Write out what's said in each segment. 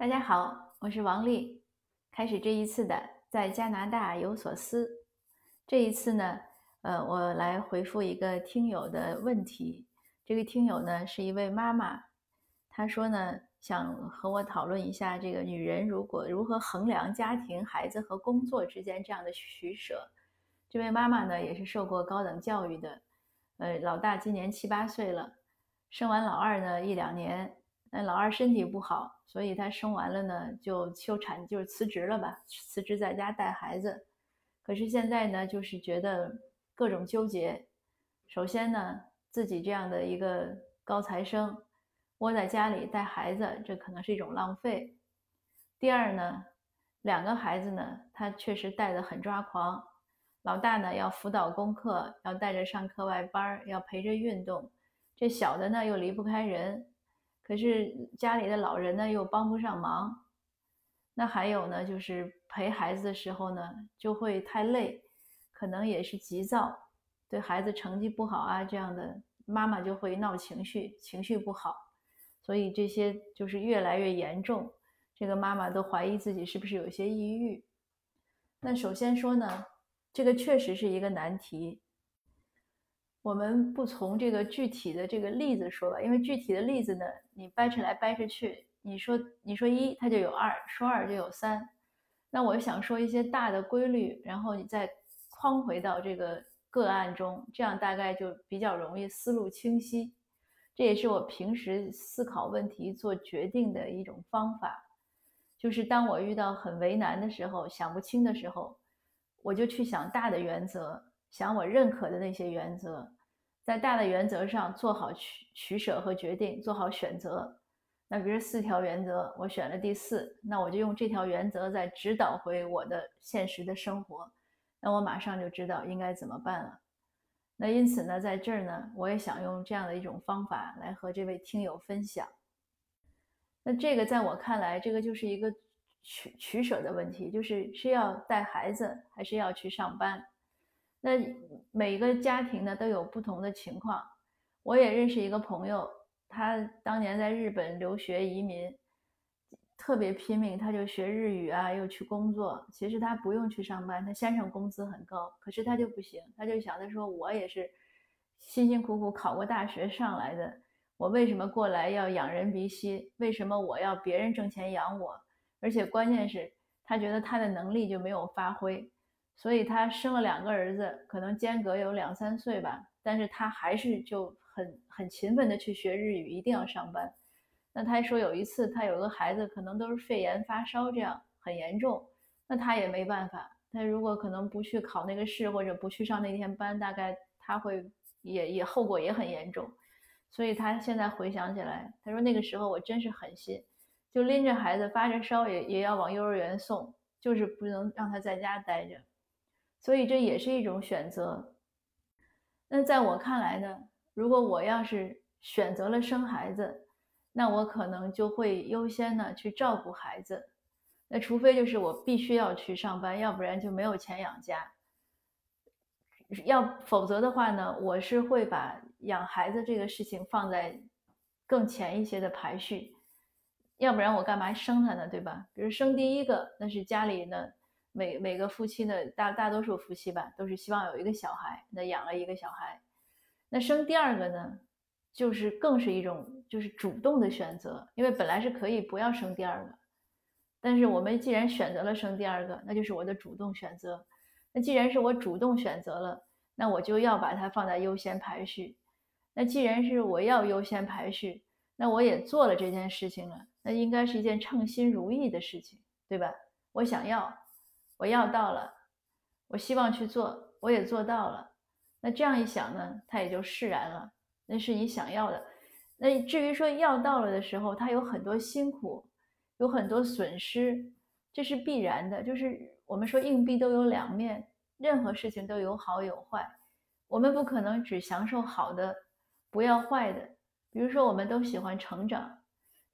大家好，我是王丽。开始这一次的在加拿大有所思。这一次呢，呃，我来回复一个听友的问题。这个听友呢是一位妈妈，她说呢想和我讨论一下这个女人如果如何衡量家庭、孩子和工作之间这样的取舍。这位妈妈呢也是受过高等教育的，呃，老大今年七八岁了，生完老二呢一两年。那老二身体不好，所以他生完了呢就休产，就是辞职了吧，辞职在家带孩子。可是现在呢，就是觉得各种纠结。首先呢，自己这样的一个高材生，窝在家里带孩子，这可能是一种浪费。第二呢，两个孩子呢，他确实带的很抓狂。老大呢要辅导功课，要带着上课外班，要陪着运动。这小的呢又离不开人。可是家里的老人呢又帮不上忙，那还有呢，就是陪孩子的时候呢就会太累，可能也是急躁，对孩子成绩不好啊这样的妈妈就会闹情绪，情绪不好，所以这些就是越来越严重，这个妈妈都怀疑自己是不是有些抑郁。那首先说呢，这个确实是一个难题。我们不从这个具体的这个例子说吧，因为具体的例子呢，你掰扯来掰扯去，你说你说一，它就有二；说二就有三。那我想说一些大的规律，然后你再框回到这个个案中，这样大概就比较容易思路清晰。这也是我平时思考问题、做决定的一种方法。就是当我遇到很为难的时候、想不清的时候，我就去想大的原则。想我认可的那些原则，在大的原则上做好取取舍和决定，做好选择。那比如四条原则，我选了第四，那我就用这条原则在指导回我的现实的生活，那我马上就知道应该怎么办了。那因此呢，在这儿呢，我也想用这样的一种方法来和这位听友分享。那这个在我看来，这个就是一个取取舍的问题，就是是要带孩子，还是要去上班。那每个家庭呢都有不同的情况。我也认识一个朋友，他当年在日本留学移民，特别拼命，他就学日语啊，又去工作。其实他不用去上班，他先生工资很高，可是他就不行，他就想他说我也是辛辛苦苦考过大学上来的，我为什么过来要养人鼻息？为什么我要别人挣钱养我？而且关键是，他觉得他的能力就没有发挥。所以他生了两个儿子，可能间隔有两三岁吧，但是他还是就很很勤奋的去学日语，一定要上班。那他说有一次他有个孩子可能都是肺炎发烧这样很严重，那他也没办法。他如果可能不去考那个试或者不去上那天班，大概他会也也后果也很严重。所以他现在回想起来，他说那个时候我真是狠心，就拎着孩子发着烧也也要往幼儿园送，就是不能让他在家待着。所以这也是一种选择。那在我看来呢，如果我要是选择了生孩子，那我可能就会优先呢去照顾孩子。那除非就是我必须要去上班，要不然就没有钱养家。要否则的话呢，我是会把养孩子这个事情放在更前一些的排序。要不然我干嘛生他呢？对吧？比如生第一个，那是家里呢。每每个夫妻呢，大大多数夫妻吧，都是希望有一个小孩，那养了一个小孩，那生第二个呢，就是更是一种就是主动的选择，因为本来是可以不要生第二个，但是我们既然选择了生第二个，那就是我的主动选择。那既然是我主动选择了，那我就要把它放在优先排序。那既然是我要优先排序，那我也做了这件事情了，那应该是一件称心如意的事情，对吧？我想要。我要到了，我希望去做，我也做到了。那这样一想呢，他也就释然了。那是你想要的。那至于说要到了的时候，他有很多辛苦，有很多损失，这是必然的。就是我们说硬币都有两面，任何事情都有好有坏。我们不可能只享受好的，不要坏的。比如说，我们都喜欢成长，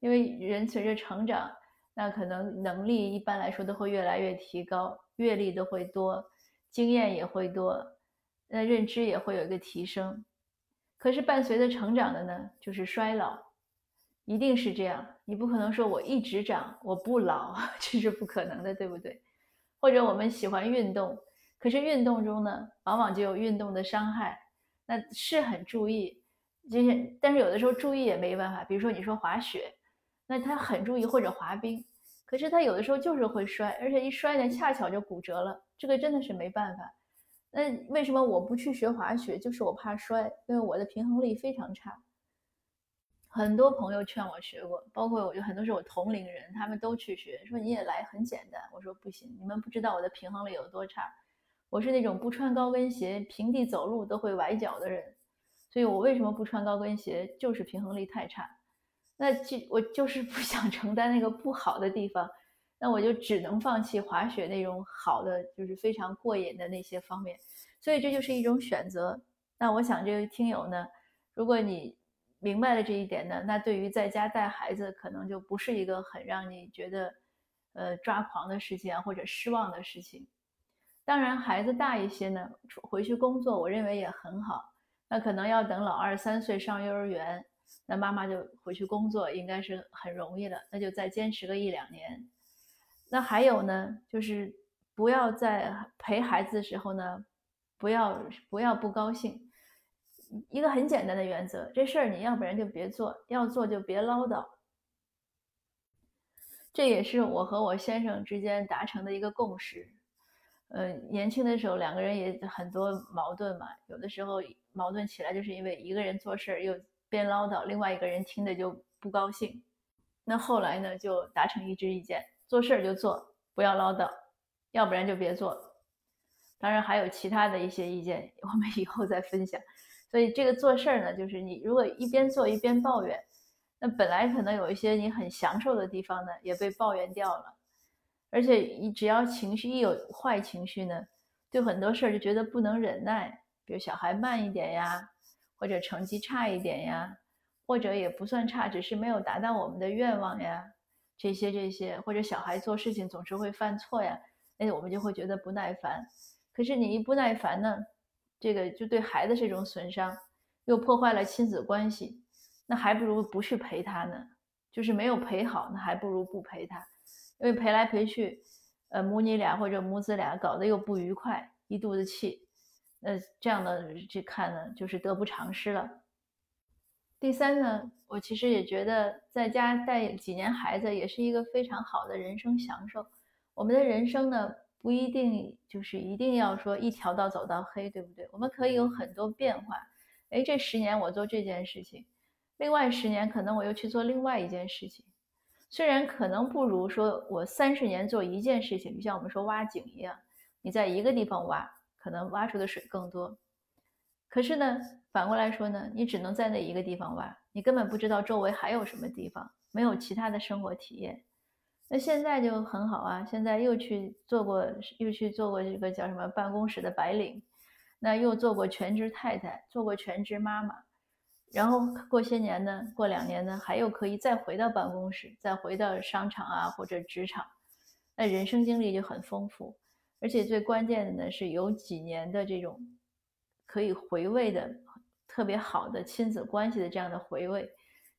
因为人随着成长。那可能能力一般来说都会越来越提高，阅历都会多，经验也会多，那认知也会有一个提升。可是伴随着成长的呢，就是衰老。一定是这样。你不可能说我一直长，我不老，这是不可能的，对不对？或者我们喜欢运动，可是运动中呢，往往就有运动的伤害。那是很注意，就是但是有的时候注意也没办法。比如说你说滑雪，那他很注意，或者滑冰，可是他有的时候就是会摔，而且一摔呢，恰巧就骨折了。这个真的是没办法。那为什么我不去学滑雪？就是我怕摔，因为我的平衡力非常差。很多朋友劝我学过，包括我就很多是我同龄人，他们都去学，说你也来很简单。我说不行，你们不知道我的平衡力有多差。我是那种不穿高跟鞋平地走路都会崴脚的人，所以我为什么不穿高跟鞋？就是平衡力太差。那就我就是不想承担那个不好的地方。那我就只能放弃滑雪那种好的，就是非常过瘾的那些方面，所以这就是一种选择。那我想这个听友呢，如果你明白了这一点呢，那对于在家带孩子可能就不是一个很让你觉得呃抓狂的事情啊，或者失望的事情。当然，孩子大一些呢，回去工作，我认为也很好。那可能要等老二三岁上幼儿园，那妈妈就回去工作，应该是很容易了。那就再坚持个一两年。那还有呢，就是不要在陪孩子的时候呢，不要不要不高兴。一个很简单的原则，这事儿你要不然就别做，要做就别唠叨。这也是我和我先生之间达成的一个共识。呃，年轻的时候两个人也很多矛盾嘛，有的时候矛盾起来就是因为一个人做事儿又边唠叨，另外一个人听着就不高兴。那后来呢，就达成一致意见。做事儿就做，不要唠叨，要不然就别做。当然还有其他的一些意见，我们以后再分享。所以这个做事儿呢，就是你如果一边做一边抱怨，那本来可能有一些你很享受的地方呢，也被抱怨掉了。而且你只要情绪一有坏情绪呢，对很多事儿就觉得不能忍耐，比如小孩慢一点呀，或者成绩差一点呀，或者也不算差，只是没有达到我们的愿望呀。这些这些，或者小孩做事情总是会犯错呀，那我们就会觉得不耐烦。可是你一不耐烦呢，这个就对孩子是一种损伤，又破坏了亲子关系，那还不如不去陪他呢。就是没有陪好，那还不如不陪他，因为陪来陪去，呃，母女俩或者母子俩搞得又不愉快，一肚子气，呃这样的去看呢，就是得不偿失了。第三呢，我其实也觉得在家带几年孩子也是一个非常好的人生享受。我们的人生呢，不一定就是一定要说一条道走到黑，对不对？我们可以有很多变化。哎，这十年我做这件事情，另外十年可能我又去做另外一件事情。虽然可能不如说我三十年做一件事情，就像我们说挖井一样，你在一个地方挖，可能挖出的水更多。可是呢，反过来说呢，你只能在那一个地方挖，你根本不知道周围还有什么地方，没有其他的生活体验。那现在就很好啊，现在又去做过，又去做过这个叫什么办公室的白领，那又做过全职太太，做过全职妈妈，然后过些年呢，过两年呢，还又可以再回到办公室，再回到商场啊或者职场，那人生经历就很丰富，而且最关键的呢是有几年的这种。可以回味的特别好的亲子关系的这样的回味，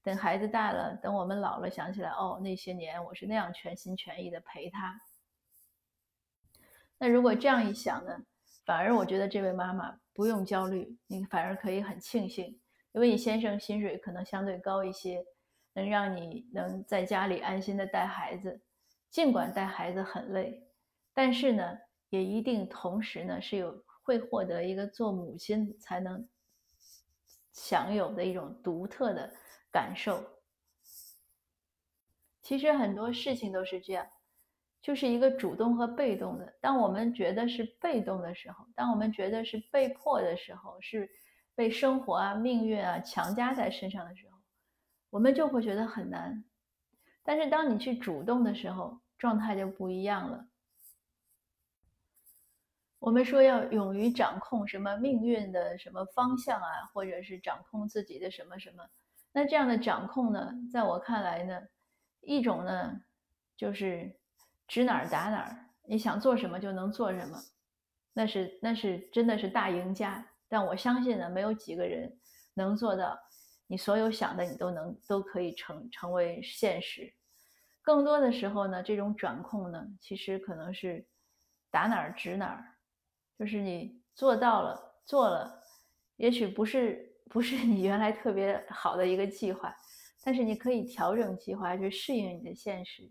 等孩子大了，等我们老了，想起来哦，那些年我是那样全心全意的陪他。那如果这样一想呢，反而我觉得这位妈妈不用焦虑，你反而可以很庆幸，因为你先生薪水可能相对高一些，能让你能在家里安心的带孩子，尽管带孩子很累，但是呢，也一定同时呢是有。会获得一个做母亲才能享有的一种独特的感受。其实很多事情都是这样，就是一个主动和被动的。当我们觉得是被动的时候，当我们觉得是被迫的时候，是被生活啊、命运啊强加在身上的时候，我们就会觉得很难。但是当你去主动的时候，状态就不一样了。我们说要勇于掌控什么命运的什么方向啊，或者是掌控自己的什么什么。那这样的掌控呢，在我看来呢，一种呢就是指哪儿打哪儿，你想做什么就能做什么，那是那是真的是大赢家。但我相信呢，没有几个人能做到。你所有想的你都能都可以成成为现实。更多的时候呢，这种掌控呢，其实可能是打哪儿指哪儿，就是你做到了做了，也许不是不是你原来特别好的一个计划，但是你可以调整计划去适应你的现实。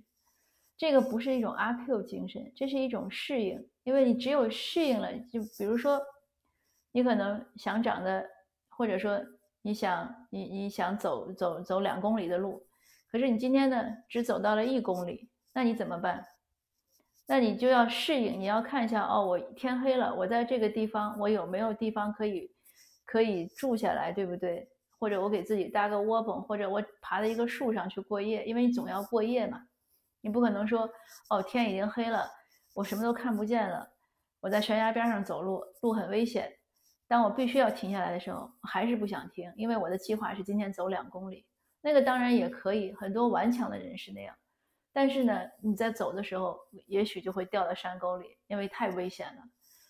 这个不是一种阿 Q 精神，这是一种适应，因为你只有适应了，就比如说，你可能想长的，或者说你想你你想走走走两公里的路。可是你今天呢，只走到了一公里，那你怎么办？那你就要适应，你要看一下哦，我天黑了，我在这个地方，我有没有地方可以可以住下来，对不对？或者我给自己搭个窝棚，或者我爬到一个树上去过夜，因为你总要过夜嘛，你不可能说哦，天已经黑了，我什么都看不见了，我在悬崖边上走路，路很危险，当我必须要停下来的时候，还是不想停，因为我的计划是今天走两公里。那个当然也可以，很多顽强的人是那样，但是呢，你在走的时候，也许就会掉到山沟里，因为太危险了。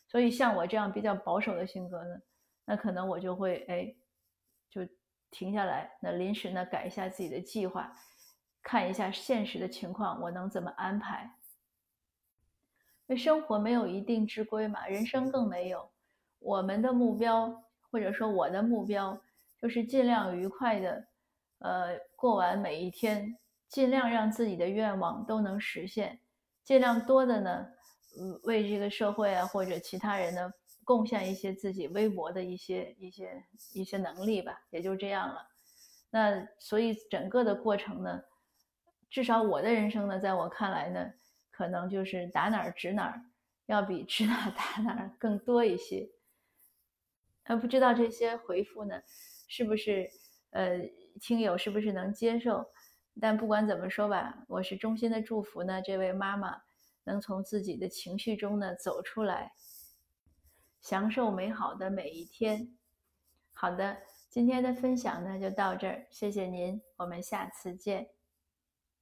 所以像我这样比较保守的性格呢，那可能我就会哎，就停下来，那临时呢改一下自己的计划，看一下现实的情况，我能怎么安排？因为生活没有一定之规嘛，人生更没有。我们的目标，或者说我的目标，就是尽量愉快的。呃，过完每一天，尽量让自己的愿望都能实现，尽量多的呢，为这个社会啊或者其他人呢贡献一些自己微薄的一些一些一些能力吧，也就这样了。那所以整个的过程呢，至少我的人生呢，在我看来呢，可能就是打哪儿指哪儿，要比指哪 打哪儿更多一些。呃，不知道这些回复呢，是不是呃？听友是不是能接受？但不管怎么说吧，我是衷心的祝福呢，这位妈妈能从自己的情绪中呢走出来，享受美好的每一天。好的，今天的分享呢就到这儿，谢谢您，我们下次见。